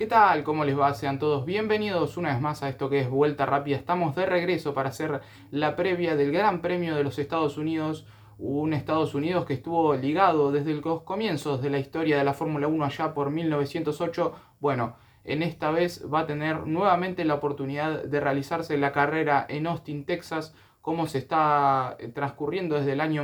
¿Qué tal? ¿Cómo les va? Sean todos bienvenidos una vez más a esto que es Vuelta Rápida. Estamos de regreso para hacer la previa del Gran Premio de los Estados Unidos. Un Estados Unidos que estuvo ligado desde los comienzos de la historia de la Fórmula 1 allá por 1908. Bueno, en esta vez va a tener nuevamente la oportunidad de realizarse la carrera en Austin, Texas, como se está eh, transcurriendo desde el año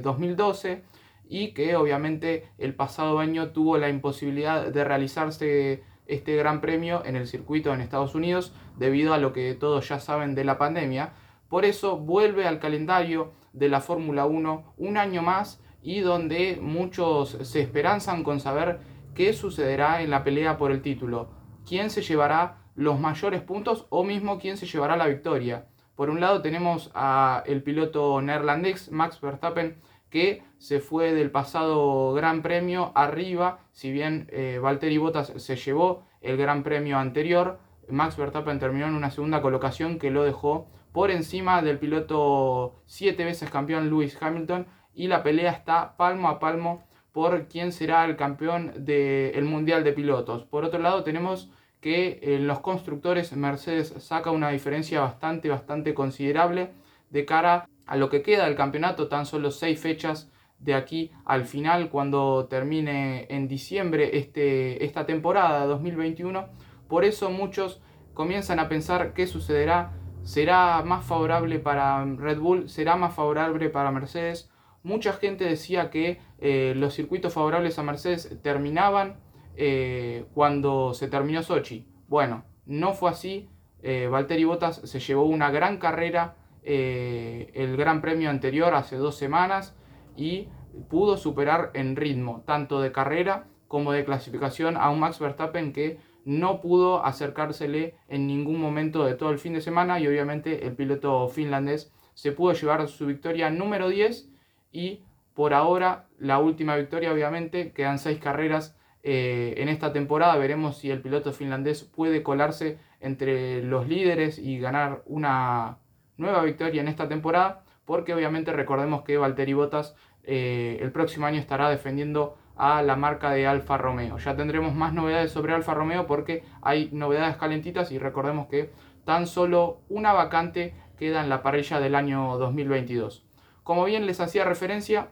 2012 eh, y que obviamente el pasado año tuvo la imposibilidad de realizarse este gran premio en el circuito en Estados Unidos debido a lo que todos ya saben de la pandemia. Por eso vuelve al calendario de la Fórmula 1 un año más y donde muchos se esperanzan con saber qué sucederá en la pelea por el título, quién se llevará los mayores puntos o mismo quién se llevará la victoria. Por un lado tenemos a el piloto neerlandés Max Verstappen que se fue del pasado Gran Premio arriba, si bien eh, Valtteri Bottas se llevó el Gran Premio anterior, Max Verstappen terminó en una segunda colocación que lo dejó por encima del piloto siete veces campeón Lewis Hamilton y la pelea está palmo a palmo por quién será el campeón del Mundial de Pilotos. Por otro lado tenemos que en los constructores Mercedes saca una diferencia bastante, bastante considerable de cara a lo que queda del campeonato, tan solo seis fechas de aquí al final, cuando termine en diciembre este, esta temporada 2021. Por eso muchos comienzan a pensar qué sucederá. ¿Será más favorable para Red Bull? ¿Será más favorable para Mercedes? Mucha gente decía que eh, los circuitos favorables a Mercedes terminaban eh, cuando se terminó Sochi. Bueno, no fue así. Eh, Valtteri Bottas se llevó una gran carrera eh, el Gran Premio anterior hace dos semanas y pudo superar en ritmo, tanto de carrera como de clasificación, a un Max Verstappen que no pudo acercársele en ningún momento de todo el fin de semana y obviamente el piloto finlandés se pudo llevar su victoria número 10 y por ahora la última victoria obviamente quedan seis carreras eh, en esta temporada. Veremos si el piloto finlandés puede colarse entre los líderes y ganar una nueva victoria en esta temporada, porque obviamente recordemos que Valtteri Bottas eh, el próximo año estará defendiendo a la marca de Alfa Romeo. Ya tendremos más novedades sobre Alfa Romeo porque hay novedades calentitas y recordemos que tan solo una vacante queda en la parrilla del año 2022. Como bien les hacía referencia,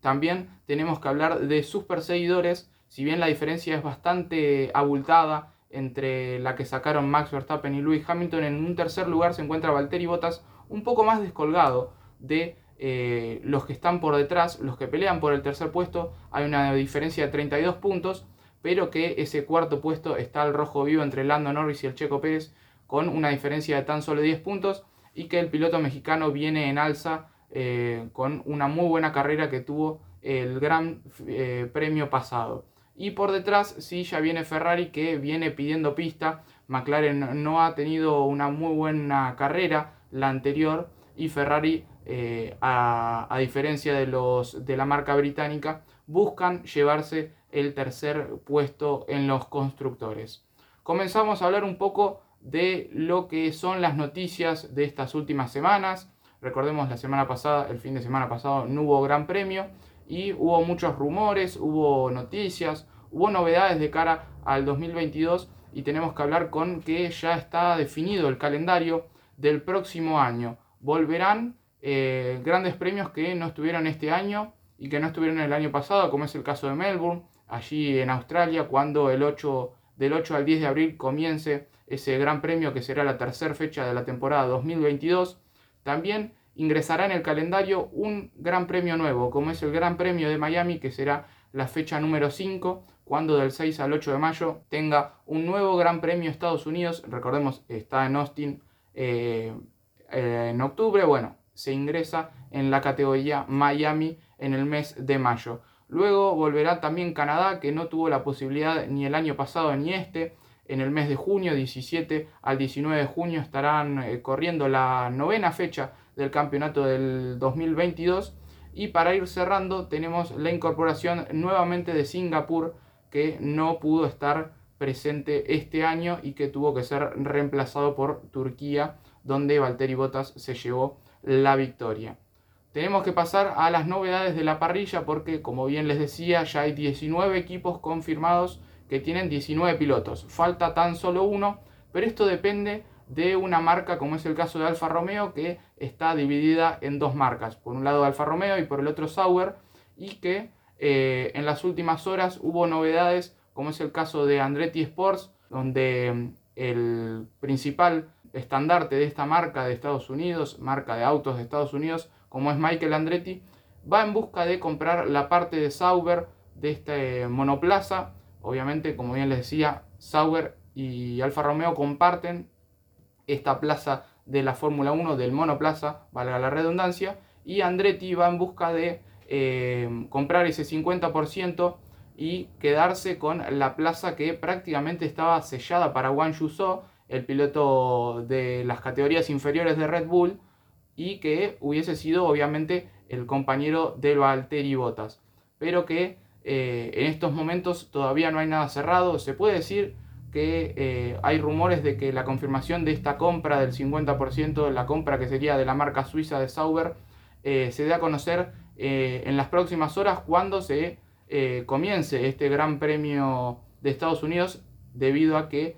también tenemos que hablar de sus perseguidores, si bien la diferencia es bastante abultada entre la que sacaron Max Verstappen y Lewis Hamilton. En un tercer lugar se encuentra Valtteri Bottas, un poco más descolgado de eh, los que están por detrás, los que pelean por el tercer puesto. Hay una diferencia de 32 puntos, pero que ese cuarto puesto está al rojo vivo entre Lando Norris y el Checo Pérez con una diferencia de tan solo 10 puntos y que el piloto mexicano viene en alza eh, con una muy buena carrera que tuvo el gran eh, premio pasado. Y por detrás sí ya viene Ferrari que viene pidiendo pista. McLaren no ha tenido una muy buena carrera la anterior y Ferrari, eh, a, diferencia de, los, de la marca británica, buscan llevarse el tercer puesto en los constructores. Comenzamos a hablar un poco de lo que son las noticias de estas últimas semanas. Recordemos la semana pasada, el fin de semana pasado no hubo gran premio y hubo muchos rumores, hubo noticias, hubo novedades de cara al 2022 y tenemos que hablar con que ya está definido el calendario del próximo año. Volverán eh, grandes premios que no estuvieron este año y que no estuvieron el año pasado, como es el caso de Melbourne, allí en Australia, cuando el 8, del 8 al 10 de abril comience ese gran premio que será la tercera fecha de la temporada 2022. También ingresará en el calendario un gran premio nuevo, como es el Gran Premio de Miami, que será la fecha número 5, cuando del 6 al 8 de mayo tenga un nuevo Gran Premio Estados Unidos. Recordemos, está en Austin eh, eh, en octubre. Bueno, se ingresa en la categoría Miami en el mes de mayo. Luego volverá también Canadá, que no tuvo la posibilidad ni el año pasado ni este. En el mes de junio, 17 al 19 de junio, estarán eh, corriendo la novena fecha del campeonato del 2022. Y para ir cerrando, tenemos la incorporación nuevamente de Singapur, que no pudo estar presente este año y que tuvo que ser reemplazado por Turquía, donde Valtteri Bottas se llevó la victoria. Tenemos que pasar a las novedades de la parrilla porque, como bien les decía, ya hay 19 equipos confirmados que tienen 19 pilotos. Falta tan solo uno, pero esto depende de una marca como es el caso de Alfa Romeo que está dividida en dos marcas. Por un lado Alfa Romeo y por el otro Sauber y que eh, en las últimas horas hubo novedades como es el caso de Andretti Sports donde mm, el principal estandarte de esta marca de Estados Unidos, marca de autos de Estados Unidos, como es Michael Andretti, va en busca de comprar la parte de Sauber de este monoplaza. Obviamente, como bien les decía, Sauber y Alfa Romeo comparten esta plaza de la Fórmula 1 del monoplaza, valga la redundancia, y Andretti va en busca de eh, comprar ese 50% y quedarse con la plaza que prácticamente estaba sellada para Wang Yuzhou, el piloto de las categorías inferiores de Red Bull, y que hubiese sido obviamente el compañero de Valtteri Bottas, pero que eh, en estos momentos todavía no hay nada cerrado, se puede decir que eh, hay rumores de que la confirmación de esta compra del 50%, la compra que sería de la marca suiza de Sauber, eh, se dé a conocer eh, en las próximas horas cuando se comience este Gran Premio de Estados Unidos, debido a que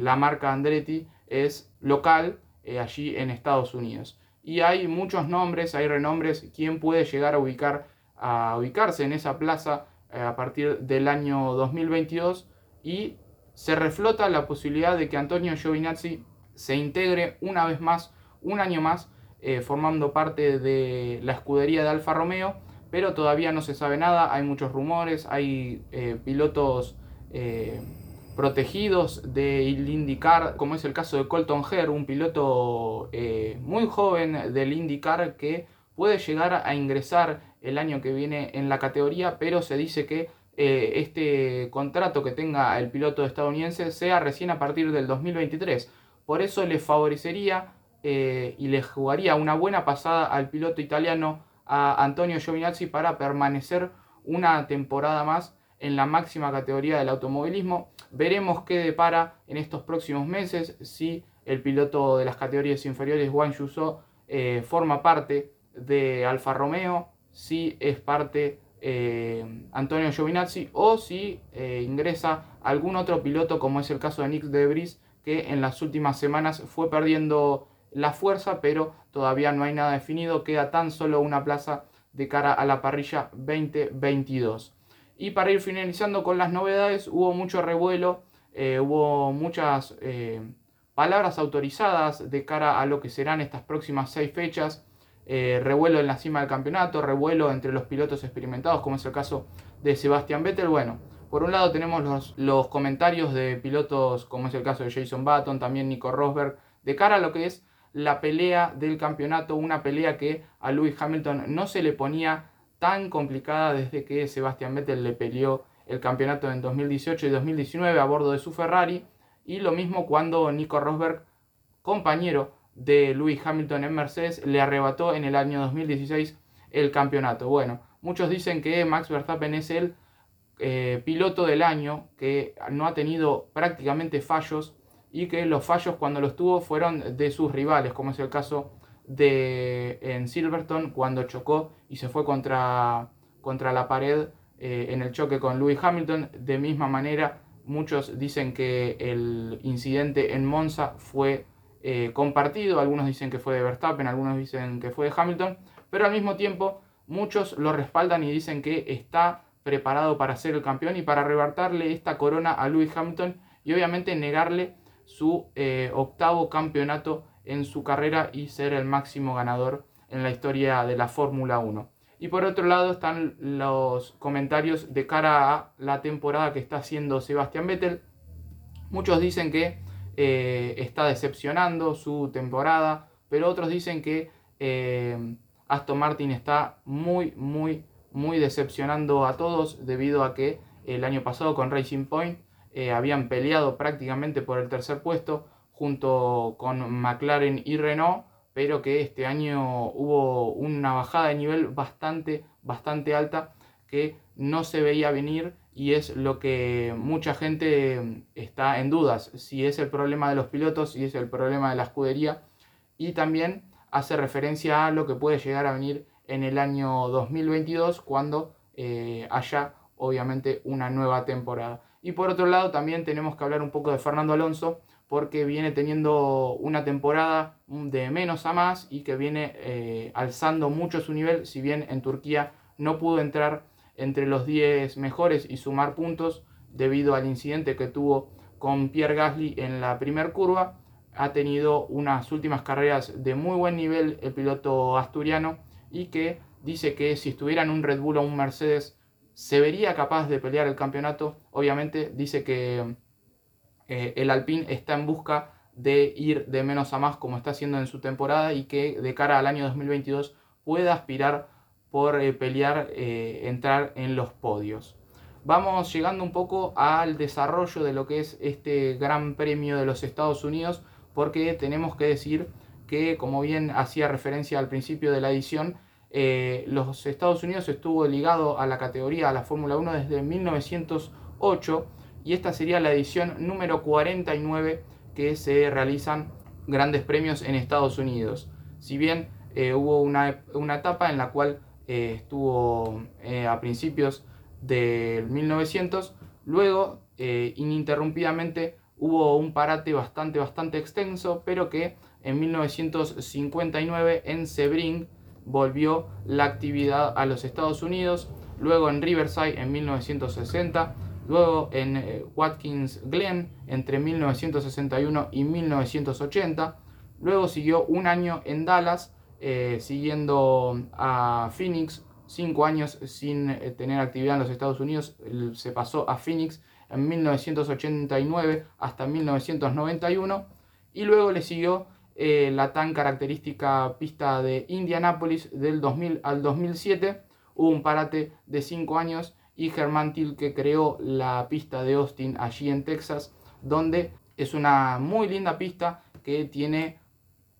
la marca Andretti es local allí en Estados Unidos. Y hay muchos nombres, hay renombres, quién puede llegar a, ubicar, a ubicarse en esa plaza a partir del año 2022 y se reflota la posibilidad de que Antonio Giovinazzi se integre una vez más, un año más, eh, formando parte de la escudería de Alfa Romeo, pero todavía no se sabe nada, hay muchos rumores, hay eh, pilotos eh, protegidos de IndyCar, como es el caso de Colton Herr, un piloto muy joven del IndyCar que puede llegar a ingresar el año que viene en la categoría, pero se dice que eh, este contrato que tenga el piloto estadounidense sea recién a partir del 2023. Por eso le favorecería eh, y le jugaría una buena pasada al piloto italiano, a Antonio Giovinazzi, para permanecer una temporada más en la máxima categoría del automovilismo. Veremos qué depara en estos próximos meses si el piloto de las categorías inferiores, Juan Yuso, eh, forma parte de Alfa Romeo, si es parte eh, Antonio Giovinazzi o si eh, ingresa algún otro piloto como es el caso de Nick Debris que en las últimas semanas fue perdiendo la fuerza pero todavía no hay nada definido, queda tan solo una plaza de cara a la parrilla 2022. Y para ir finalizando con las novedades, hubo mucho revuelo, eh, hubo muchas palabras autorizadas de cara a lo que serán estas próximas seis fechas. Eh, revuelo en la cima del campeonato, revuelo entre los pilotos experimentados, como es el caso de Sebastian Vettel. Bueno, por un lado tenemos los, los comentarios de pilotos, como es el caso de Jason Button, también Nico Rosberg, de cara a lo que es la pelea del campeonato, una pelea que a Lewis Hamilton no se le ponía tan complicada desde que Sebastian Vettel le peleó el campeonato en 2018 y 2019 a bordo de su Ferrari. Y lo mismo cuando Nico Rosberg, compañero de Lewis Hamilton en Mercedes le arrebató en el año 2016 el campeonato. Bueno, muchos dicen que Max Verstappen es el eh, piloto del año que no ha tenido prácticamente fallos y que los fallos cuando los tuvo fueron de sus rivales, como es el caso de en Silverstone cuando chocó y se fue contra, contra la pared eh, en el choque con Lewis Hamilton. De misma manera, muchos dicen que el incidente en Monza fue eh, compartido, algunos dicen que fue de Verstappen, algunos dicen que fue de Hamilton, pero al mismo tiempo muchos lo respaldan y dicen que está preparado para ser el campeón y para arrebatarle esta corona a Lewis Hamilton y obviamente negarle su eh, octavo campeonato en su carrera y ser el máximo ganador en la historia de la Fórmula 1. Y por otro lado están los comentarios de cara a la temporada que está haciendo Sebastián Vettel. Muchos dicen que eh, está decepcionando su temporada, pero otros dicen que eh, Aston Martin está muy, muy, muy decepcionando a todos debido a que el año pasado con Racing Point eh, habían peleado prácticamente por el tercer puesto junto con McLaren y Renault, pero que este año hubo una bajada de nivel bastante, bastante alta que no se veía venir y es lo que mucha gente está en dudas, si es el problema de los pilotos, si es el problema de la escudería y también hace referencia a lo que puede llegar a venir en el año 2022 cuando eh, haya obviamente una nueva temporada. Y por otro lado también tenemos que hablar un poco de Fernando Alonso porque viene teniendo una temporada de menos a más y que viene eh, alzando mucho su nivel, si bien en Turquía no pudo entrar entre los 10 mejores y sumar puntos debido al incidente que tuvo con Pierre Gasly en la primera curva. Ha tenido unas últimas carreras de muy buen nivel el piloto asturiano y que dice que si estuviera en un Red Bull o un Mercedes se vería capaz de pelear el campeonato. Obviamente dice que eh, el Alpine está en busca de ir de menos a más como está haciendo en su temporada y que de cara al año 2022 pueda aspirar por eh, pelear, eh, entrar en los podios. Vamos llegando un poco al desarrollo de lo que es este Gran Premio de los Estados Unidos, porque tenemos que decir que, como bien hacía referencia al principio de la edición, eh, los Estados Unidos estuvo ligado a la categoría, a la Fórmula 1 desde 1908 y esta sería la edición número 49 que se realizan grandes premios en Estados Unidos. Si bien hubo una, una etapa en la cual eh, estuvo eh, a principios del 1900. Luego, eh, ininterrumpidamente, hubo un parate bastante, bastante extenso, pero que en 1959 en Sebring volvió la actividad a los Estados Unidos, luego en Riverside en 1960, luego en Watkins Glen entre 1961 y 1980, luego siguió un año en Dallas eh, siguiendo a Phoenix, cinco años sin eh, tener actividad en los Estados Unidos, se pasó a Phoenix en 1989 hasta 1991 y luego le siguió eh, la tan característica pista de Indianapolis del 2000 al 2007, hubo un parate de cinco años y Germán que creó la pista de Austin allí en Texas, donde es una muy linda pista que tiene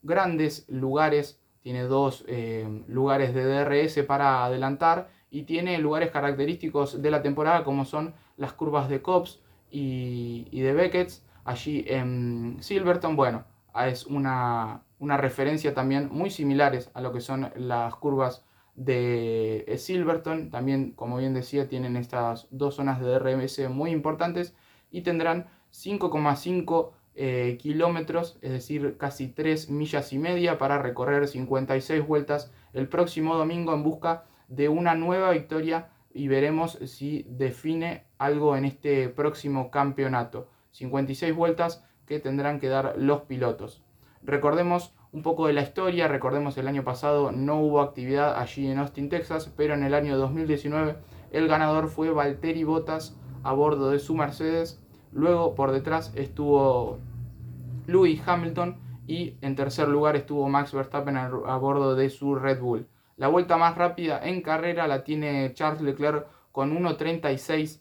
grandes lugares tiene dos eh, lugares de DRS para adelantar y tiene lugares característicos de la temporada como son las curvas de Cobbs y, de Beckett allí en Silverton. Bueno, es una, referencia también muy similares a lo que son las curvas de eh, Silverton. También, como bien decía, tienen estas dos zonas de DRS muy importantes y tendrán 5,5 eh, kilómetros, es decir, casi 3 millas y media para recorrer 56 vueltas el próximo domingo en busca de una nueva victoria y veremos si define algo en este próximo campeonato. 56 vueltas que tendrán que dar los pilotos. Recordemos un poco de la historia, recordemos el año pasado no hubo actividad allí en Austin, Texas, pero en el año 2019 el ganador fue Valtteri Bottas a bordo de su Mercedes. Luego por detrás estuvo Lewis Hamilton y en tercer lugar estuvo Max Verstappen a, bordo de su Red Bull. La vuelta más rápida en carrera la tiene Charles Leclerc con 1.36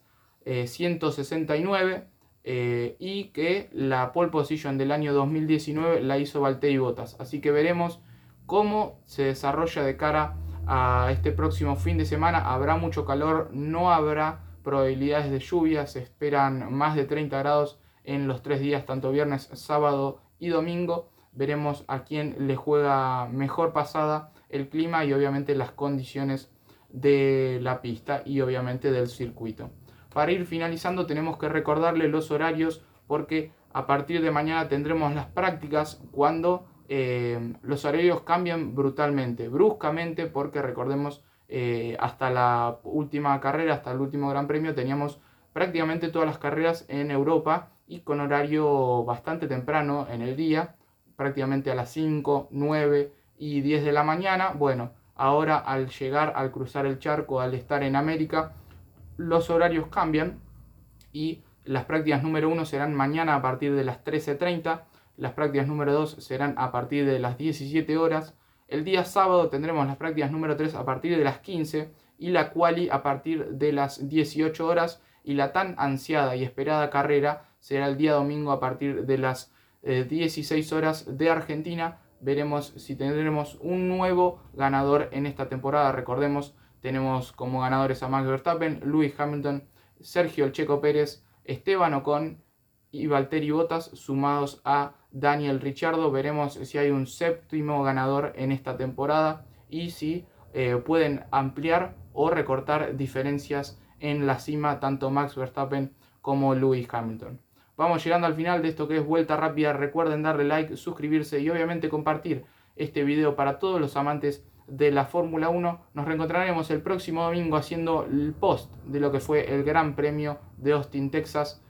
169 eh, eh, y que la pole position del año 2019 la hizo Valtteri Bottas. Así que veremos cómo se desarrolla de cara a este próximo fin de semana. Habrá mucho calor, no habrá probabilidades de lluvia, se esperan más de 30 grados en los tres días, tanto viernes, sábado y domingo. Veremos a quién le juega mejor pasada el clima y obviamente las condiciones de la pista y obviamente del circuito. Para ir finalizando tenemos que recordarle los horarios porque a partir de mañana tendremos las prácticas cuando eh, los horarios cambian brutalmente, bruscamente, porque recordemos eh, hasta la última carrera, hasta el último Gran Premio teníamos prácticamente todas las carreras en Europa y con horario bastante temprano en el día, prácticamente a las 5, 9 y 10 de la mañana. Bueno, ahora al llegar, al cruzar el charco, al estar en América, los horarios cambian y las prácticas número 1 serán mañana a partir de las 13.30, las prácticas número 2 serán a partir de las 17 horas, el día sábado tendremos las prácticas número 3 a partir de las 15 y la quali a partir de las 18 horas y la tan ansiada y esperada carrera será el día domingo a partir de las 16 eh, horas de Argentina. Veremos si tendremos un nuevo ganador en esta temporada. Recordemos, tenemos como ganadores a Max Verstappen, Lewis Hamilton, Sergio Checo Pérez, Esteban Ocon y Valtteri Bottas sumados a Daniel Richardo. Veremos si hay un séptimo ganador en esta temporada y si eh, pueden ampliar o recortar diferencias en la cima tanto Max Verstappen como Lewis Hamilton. Vamos llegando al final de esto que es Vuelta Rápida. Recuerden darle like, suscribirse y obviamente compartir este video para todos los amantes de la Fórmula 1. Nos reencontraremos el próximo domingo haciendo el post de lo que fue el Gran Premio de Austin, Texas